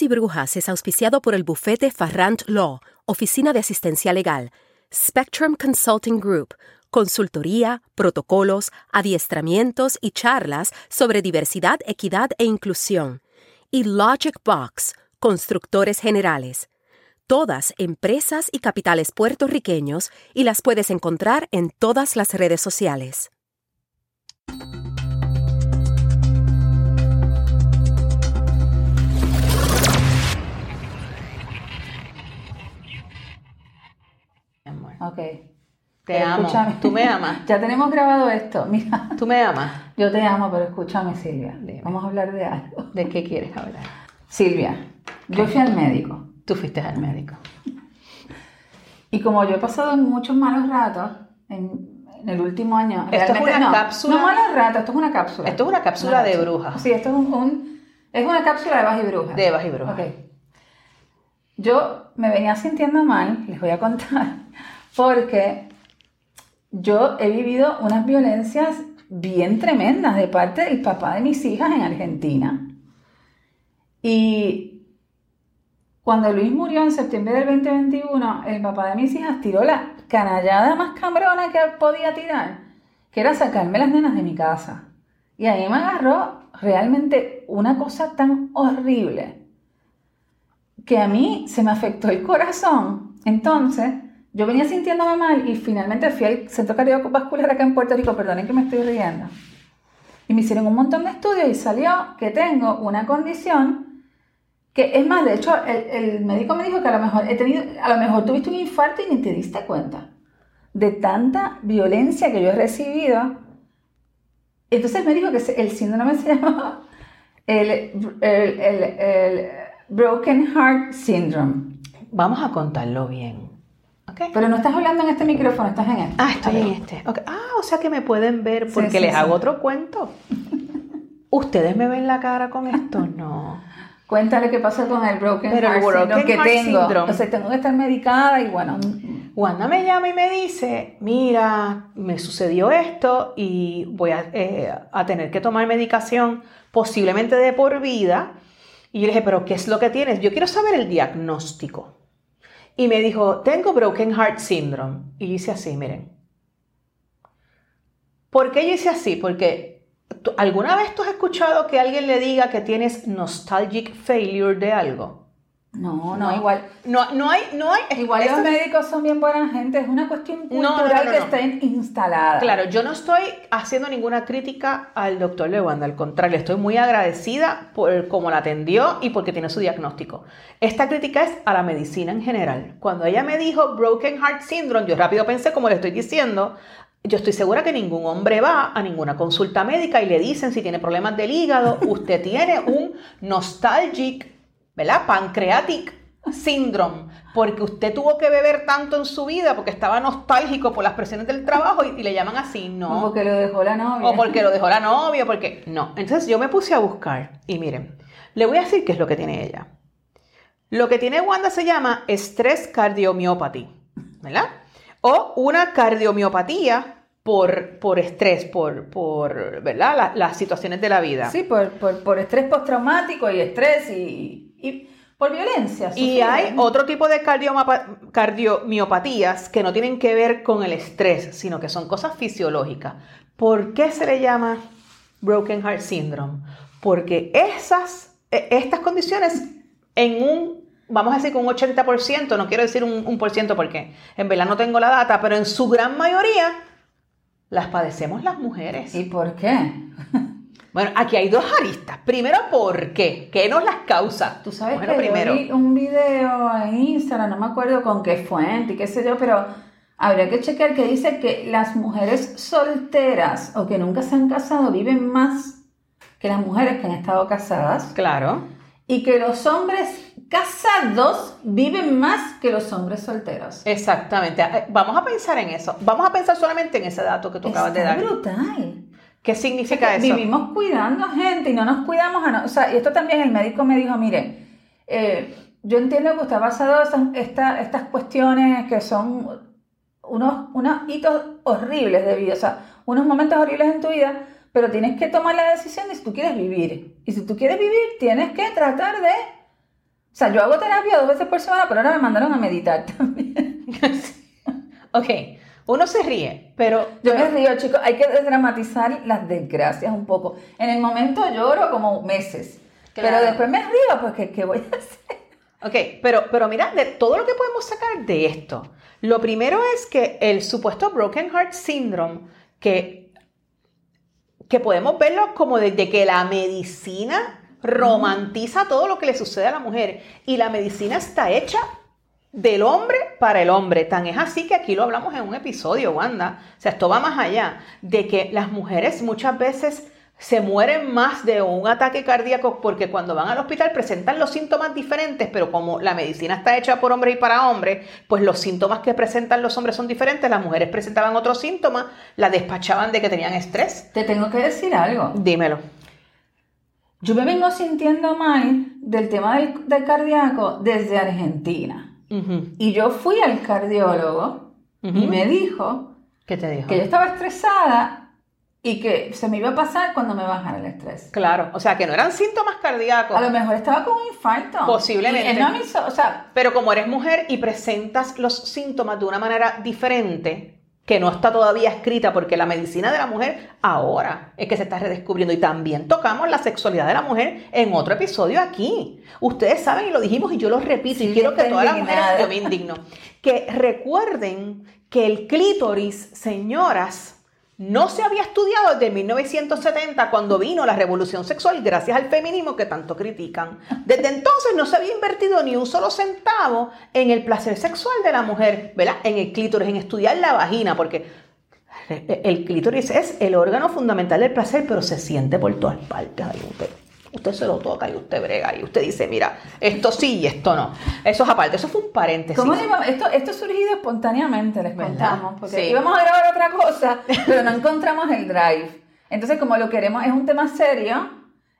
Y Brujas es auspiciado por el bufete Farrant Law, Oficina de Asistencia Legal, Spectrum Consulting Group, consultoría, protocolos, adiestramientos y charlas sobre diversidad, equidad e inclusión, y Logic Box, constructores generales. Todas empresas y capitales puertorriqueños y las puedes encontrar en todas las redes sociales. Ok. Te amo. escúchame. Tú me amas. Ya tenemos grabado esto. Mira, Tú me amas. yo te amo, pero escúchame, Silvia. Dime. Vamos a hablar de algo. ¿De qué quieres hablar? Silvia, yo fui al médico. Tú fuiste al médico. Y como yo he pasado muchos malos ratos en, en el último año. Esto es una no, cápsula- No malos ratos, esto es una cápsula. Esto es una cápsula de brujas. Sí, esto es un, un- es una cápsula de Evas y brujas. De Evas y Brujas. Ok. Yo me venía sintiendo mal, les voy a contar, porque yo he vivido unas violencias bien tremendas de parte del papá de mis hijas en Argentina. Y cuando Luis murió en septiembre del 2021, el papá de mis hijas tiró la canallada más cabrona que podía tirar, que era sacarme las nenas de mi casa. Y ahí me agarró realmente una cosa tan horrible que a mí se me afectó el corazón. Entonces, yo venía sintiéndome mal y finalmente fui al Centro Cardiovascular acá en Puerto Rico, perdonen que me estoy riendo. Y me hicieron un montón de estudios y salió que tengo una condición que es más, de hecho, el, el médico me dijo que a lo mejor he tenido, a lo mejor tuviste un infarto y ni te diste cuenta de tanta violencia que yo he recibido. Entonces me dijo que el síndrome se llama el, el- el- el Broken Heart Syndrome. Vamos a contarlo bien. ¿Ok? Pero no estás hablando en este micrófono, estás en este. Ah, estoy en este. Ah, o sea que me pueden ver porque sí, les sí. hago otro cuento. ¿Ustedes me ven la cara con esto? No. Cuéntale qué pasa con el Broken Pero el Heart Broken que Heart tengo. Syndrome. O sea, tengo que estar medicada y bueno. Wanda me llama y me dice, mira, me sucedió esto y voy a, eh, a tener que tomar medicación posiblemente de por vida. Y yo le dije, pero ¿qué es lo que tienes? Yo quiero saber el diagnóstico. Y me dijo, tengo Broken Heart Syndrome. Y hice así, miren. ¿Por qué yo hice así? Porque ¿tú- ¿alguna vez tú has escuchado que alguien le diga que tienes nostalgic failure de algo? No, no, igual. No, no hay, no hay. Igual los médicos son bien buena gente, es una cuestión cultural no, que está in- instalada. Claro, yo no estoy haciendo ninguna crítica al doctor Lewanda, al contrario, estoy muy agradecida por cómo la atendió y porque tiene su diagnóstico. Esta crítica es a la medicina en general. Cuando ella me dijo Broken Heart Syndrome, yo rápido pensé, como le estoy diciendo, yo estoy segura que ningún hombre va a ninguna consulta médica y le dicen si tiene problemas del hígado, usted tiene un nostalgic, ¿verdad? Pancreatic syndrome, porque usted tuvo que beber tanto en su vida porque estaba nostálgico por las presiones del trabajo y, y le llaman así, O no. porque lo dejó la novia. O porque lo dejó la novia, porque no. Entonces yo me puse a buscar y miren, le voy a decir qué es lo que tiene ella. Lo que tiene Wanda se llama estrés cardiomiopatía, ¿verdad? O una cardiomiopatía por, por estrés, por, por ¿verdad? La- las situaciones de la vida. Sí, por, por, por estrés postraumático y estrés y, y por violencia. Y hay otro tipo de cardiomiopatías que no tienen que ver con el estrés, sino que son cosas fisiológicas. ¿Por qué se le llama Broken Heart Syndrome? Porque esas, e- estas condiciones en un, vamos a decir que un 80%, no quiero decir un, un por ciento porque en verdad no tengo la data, pero en su gran mayoría las padecemos las mujeres. ¿Y por qué? Bueno, aquí hay dos aristas. Primero, ¿por qué? ¿Qué nos las causa? Tú sabes bueno, que primero. yo vi un video en Instagram, no me acuerdo con qué fuente y qué sé yo, pero habría que chequear que dice que las mujeres solteras o que nunca se han casado viven más que las mujeres que han estado casadas Claro. y que los hombres casados viven más que los hombres solteros. Exactamente. Eh, Vamos a pensar en eso. Vamos a pensar solamente en ese dato que tú acabas de Está dar. brutal. ¿Qué significa eso? Vivimos cuidando gente y no nos cuidamos a no- O sea, y esto también el médico me dijo, mire, eh, yo entiendo que usted ha pasado esas, esta- estas cuestiones que son unos, unos hitos horribles de vida, o sea, unos momentos horribles en tu vida, pero tienes que tomar la decisión de si tú quieres vivir. Y si tú quieres vivir, tienes que tratar de O sea, yo hago terapia dos veces por semana, pero ahora me mandaron a meditar también. ok, uno se ríe, pero... Yo me río, chicos, hay que desdramatizar las desgracias un poco. En el momento lloro como meses, Claro. pero después me río porque ¿qué voy a hacer? Ok, pero, pero mira, de todo lo que podemos sacar de esto, lo primero es que el supuesto Broken Heart Syndrome, que, que podemos verlo como desde que la medicina romantiza todo lo que le sucede a la mujer y la medicina está hecha del hombre para el hombre. Tan es así que aquí lo hablamos en un episodio, Wanda. O sea, esto va más allá de que las mujeres muchas veces se mueren más de un ataque cardíaco porque cuando van al hospital presentan los síntomas diferentes, pero como la medicina está hecha por hombres y para hombres, pues los síntomas que presentan los hombres son diferentes, las mujeres presentaban otros síntomas, la despachaban de que tenían estrés. Te tengo que decir algo. Dímelo. Yo me vengo sintiendo mal del tema del, del cardíaco desde Argentina. Y yo fui al cardiólogo y Ujú. me dijo ¿Qué te dijo? que yo estaba estresada y que se me iba a pasar cuando me bajara el estrés. Claro, o sea, que no eran síntomas cardíacos. A lo mejor estaba con un infarto. Posiblemente. Y no me hizo, o sea, Pero como eres mujer y presentas los síntomas de una manera diferente, que no está todavía escrita, porque la medicina de la mujer ahora es que se está redescubriendo. Y también tocamos la sexualidad de la mujer en otro episodio aquí. Ustedes saben y lo dijimos y yo lo repito Sí, y quiero que todas las mujeres, yo me indigno, que recuerden que el clítoris, señoras, no se había estudiado desde 1970 cuando vino la revolución sexual gracias al feminismo que tanto critican. Desde entonces no se había invertido ni un solo centavo en el placer sexual de la mujer, ¿verdad? En el clítoris, en estudiar la vagina, porque el clítoris es el órgano fundamental del placer, pero se siente por todas partes. Usted, usted se lo toca y usted brega y usted dice, mira, esto sí y esto no. Eso es aparte, eso fue un paréntesis. ¿cómo esto, esto surgido espontáneamente, les ¿Verdad? contamos, porque Sí. íbamos a grabar otra cosa, pero no encontramos el drive. Entonces, como lo queremos, es un tema serio,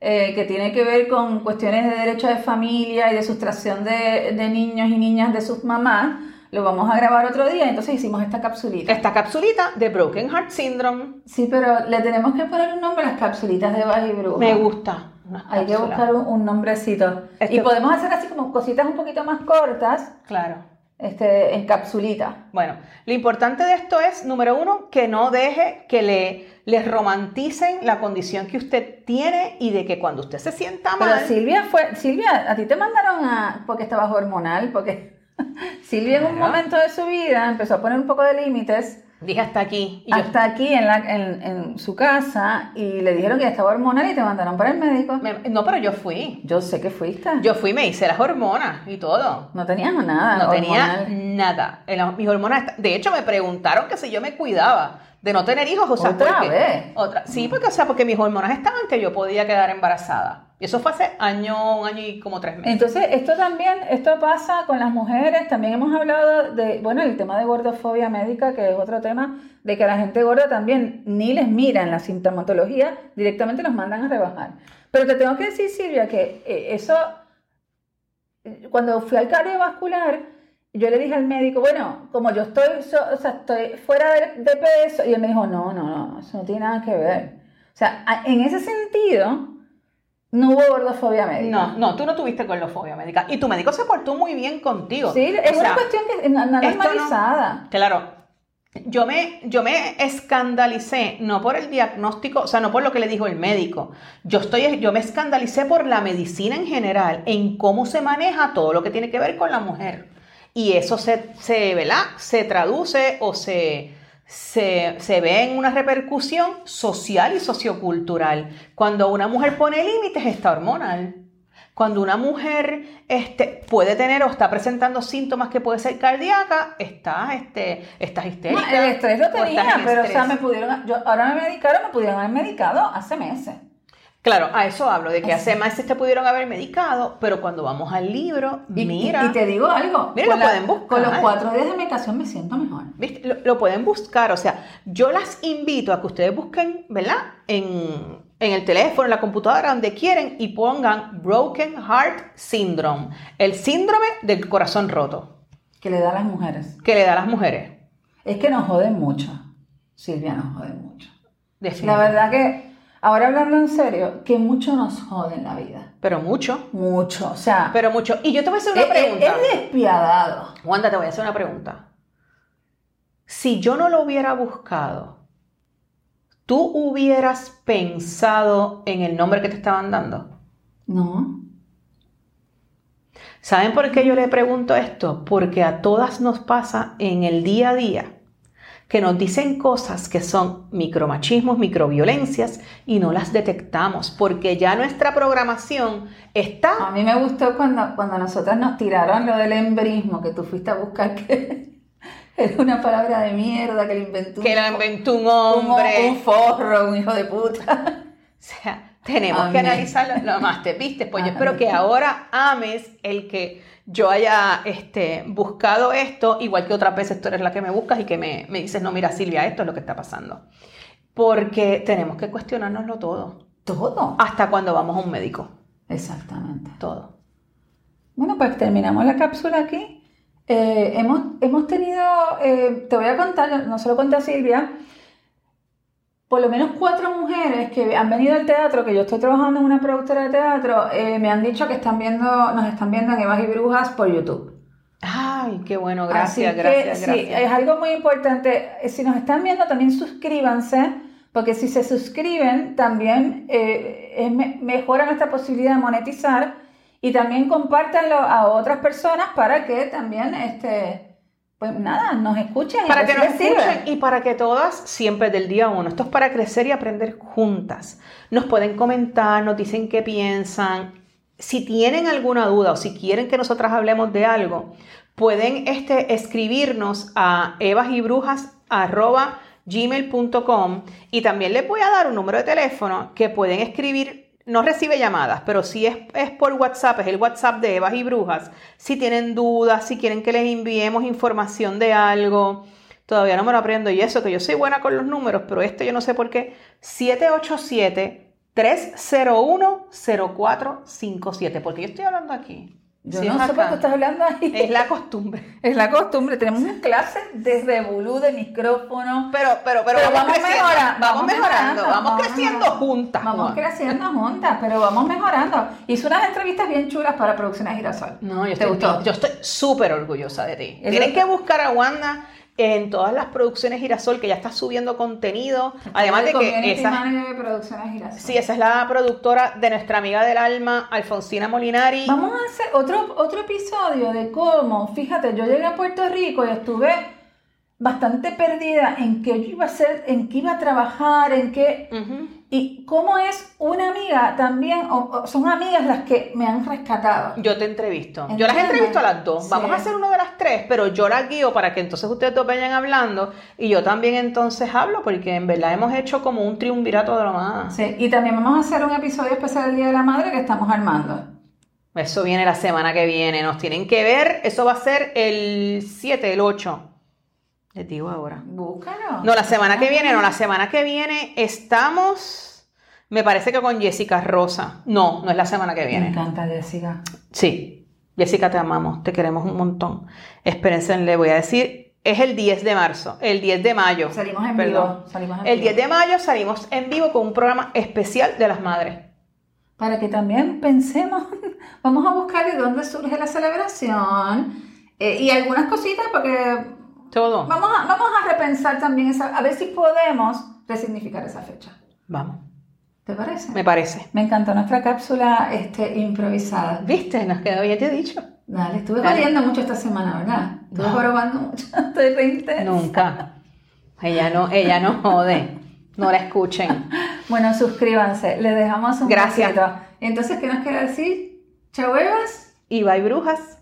eh, que tiene que ver con cuestiones de derecho de familia y de sustracción de, de niños y niñas de sus mamás, lo vamos a grabar otro día, entonces hicimos esta capsulita. Esta capsulita de Broken Heart Syndrome Sí, pero le tenemos que poner un nombre a las capsulitas de Baja y Bruja. me gusta. Hay que buscar un, un nombrecito. Es Y podemos hacer así como cositas un poquito más cortas, Claro. este, en capsulita. Bueno, lo importante de esto es, número uno, que no deje que le, le romanticen la condición que usted tiene y de que cuando usted se sienta Pero mal... Silvia fue, Silvia, a ti te mandaron a, porque estabas hormonal, porque Silvia en un momento de su vida empezó a poner un poco de límites Dije hasta aquí. Y yo- hasta aquí en, la, en, en su casa y le dijeron que estaba hormonal y te mandaron para el médico. me- no, pero yo fui. Yo sé que fuiste. Yo fui, me hice las hormonas y todo. no tenías nada. No tenía nada. En la- mis hormonas, de hecho, me preguntaron que si yo me cuidaba de no tener hijos. O sea, ¿Otra porque- vez? Otra, sí, porque, o sea, porque mis hormonas estaban que yo podía quedar embarazada. Y eso fue hace año, un año y como tres meses. Entonces, esto también, esto pasa con las mujeres, también hemos hablado de, bueno, el tema de gordofobia médica, que es otro tema, de que la gente gorda también ni les miran la sintomatología, directamente los mandan a rebajar. Pero te tengo que decir, Silvia, que eh, eso, eh, cuando fui al cardiovascular, yo le dije al médico, bueno, como yo estoy, o sea, estoy fuera de, peso, y él me dijo, no, no, no, eso no tiene nada que ver. O sea, en ese sentido, no hubo gordofobia médica. No, no, tú no tuviste gordofobia médica. Y tu médico se portó muy bien contigo. Sí, es O una sea, cuestión que es no- normalizada. Claro. Yo me, yo me escandalicé, no por el diagnóstico, o sea, no por lo que le dijo el médico. Yo, estoy, yo me escandalicé por la medicina en general, en cómo se maneja todo lo que tiene que ver con la mujer. Y eso se, se, ¿verdad? se traduce o se, se, se ve en una repercusión social y sociocultural. Cuando una mujer pone límites, está hormonal. Cuando una mujer este, puede tener o está presentando síntomas que puede ser cardíaca, está, este, estás No, histérica. el estrés lo tenía, en pero o sea, me pudieron, yo, ahora me medicaron, me pudieron haber medicado hace meses. Claro, a eso hablo, de que hace meses te pudieron haber medicado, pero cuando vamos al libro, Y, mira, y, y te digo algo, Mira, lo la- pueden buscar. con los cuatro días de medicación me siento mejor. ¿viste? Lo, lo pueden buscar, o sea, yo las invito a que ustedes busquen, ¿verdad? En, en el teléfono, en la computadora, donde quieren, y pongan Broken Heart Syndrome, el síndrome del corazón roto, Que le da a las mujeres. que le da a las mujeres. Es que nos joden mucho. Silvia nos jode mucho. La verdad que Ahora hablando en serio, que mucho nos jode en la vida. Pero mucho. Mucho, o sea, Pero mucho. Y yo te voy a hacer una es, es- pregunta. es despiadado. Wanda, te voy a hacer una pregunta. Si yo no lo hubiera buscado, ¿tú hubieras pensado en el nombre que te estaban dando? No. ¿Saben por qué yo le pregunto esto? Porque a todas nos pasa en el día a día que nos dicen cosas que son micromachismos, microviolencias y no las detectamos porque ya nuestra programación está A mí me gustó cuando, cuando nosotras nos tiraron lo del embrismo, que tú fuiste a buscar que era una palabra de mierda que le inventó un que la inventó un hombre. un forro, un hijo de puta. O sea, tenemos que analizarlo lo más te viste. Pues yo espero que ahora ames el que yo haya este, buscado esto, igual que otras veces tú eres la que me buscas y que me, me dices, no, mira Silvia, esto es lo que está pasando. Porque tenemos que cuestionárnoslo todo, Todo. hasta cuando vamos a un médico, Exactamente. todo. Bueno, pues terminamos la cápsula aquí. Eh, hemos, hemos tenido, eh, te voy a contar, no se lo conté a Silvia, por lo menos cuatro mujeres que han venido al teatro, que yo estoy trabajando en una productora de teatro, eh, me han dicho que están viendo, nos están viendo en Evas y Brujas por YouTube. Ay, qué bueno, gracias, Así que, gracias, sí, gracias. es algo muy importante. Eh, Si nos están viendo, también suscríbanse, porque si se suscriben, también eh, es mejora nuestra posibilidad de monetizar y también compártanlo a otras personas para que también, este, pues nada, nos escuchen. y Para que nos escuchen y para que todas, siempre del día uno, esto es para crecer y aprender juntas. Nos pueden comentar, nos dicen qué piensan. Si tienen alguna duda o si quieren que nosotras hablemos de algo, pueden este, escribirnos a evasybrujas.gmail.com y también les voy a dar un número de teléfono que pueden escribir no recibe llamadas, pero si es, es por WhatsApp, es el WhatsApp de Evas y Brujas. Si tienen dudas, si quieren que les enviemos información de algo, todavía no me lo aprendo y eso, que yo soy buena con los números, pero este yo no sé por qué. 787-301-0457, porque yo estoy hablando aquí. Yo no sé por qué estás hablando ahí. Es la costumbre. Es la costumbre. Tenemos una clase de revolú de micrófono. Pero, pero, pero, Pero vamos, mejorando, vamos mejorando, vamos vamos creciendo juntas. Vamos Juan. creciendo juntas, pero vamos mejorando. Hice unas entrevistas bien chulas para Producciones Girasol. No, yo ¿Te estoy, gustó? yo estoy súper orgullosa de ti. Tienen que buscar a Wanda en todas las producciones Girasol, que ya está subiendo contenido. Además de que esa, Manager de Producciones Girasol. sí, esa es la productora de nuestra amiga del alma, Alfonsina Molinari. Vamos a hacer otro, otro episodio de cómo, fíjate, yo llegué a Puerto Rico y estuve bastante perdida en qué yo iba a hacer, en qué iba a trabajar, en qué... Y cómo es una amiga también, o, o son amigas las que me han rescatado. Yo te entrevisto. Yo las entrevisto a las dos. Sí. Vamos a hacer uno de las tres, pero yo las guío para que entonces ustedes dos vayan hablando y yo también entonces hablo, porque en verdad hemos hecho como un triunvirato de lo más. Sí, y también vamos a hacer un episodio especial del Día de la Madre que estamos armando. Eso viene la semana que viene. Nos tienen que ver. Eso va a ser el 7, el 8. Les digo ahora. Búscalo. No, la semana que viene, no, la semana que viene estamos, me parece que con Jessica Rosa. No, no es la semana que Me viene. encanta Jessica. Sí, Jessica, te amamos, te queremos un montón. Espérense, le voy a decir, es el 10 de marzo, el 10 de mayo. Salimos en Perdón. vivo. Salimos en El vivo. 10 de mayo salimos en vivo con un programa especial de las madres. Para que también pensemos, vamos a buscar de dónde surge la celebración eh, y algunas cositas porque Todo. vamos a, vamos a repensar también esa, a ver si podemos resignificar esa fecha. Vamos, ¿Te parece? me parece. Me encantó nuestra cápsula este, improvisada. ¿Viste? Nos quedó bien, te he dicho. Dale, estuve Dale. jodiendo mucho esta semana, ¿verdad? Estuve No. jorobando mucho, estoy re intensa. Nunca. Ella no, ella no jode. No la escuchen. Bueno, suscríbanse, les dejamos un Gracias. Entonces, ¿qué nos queda decir? Chau, bebas. Y bye, brujas.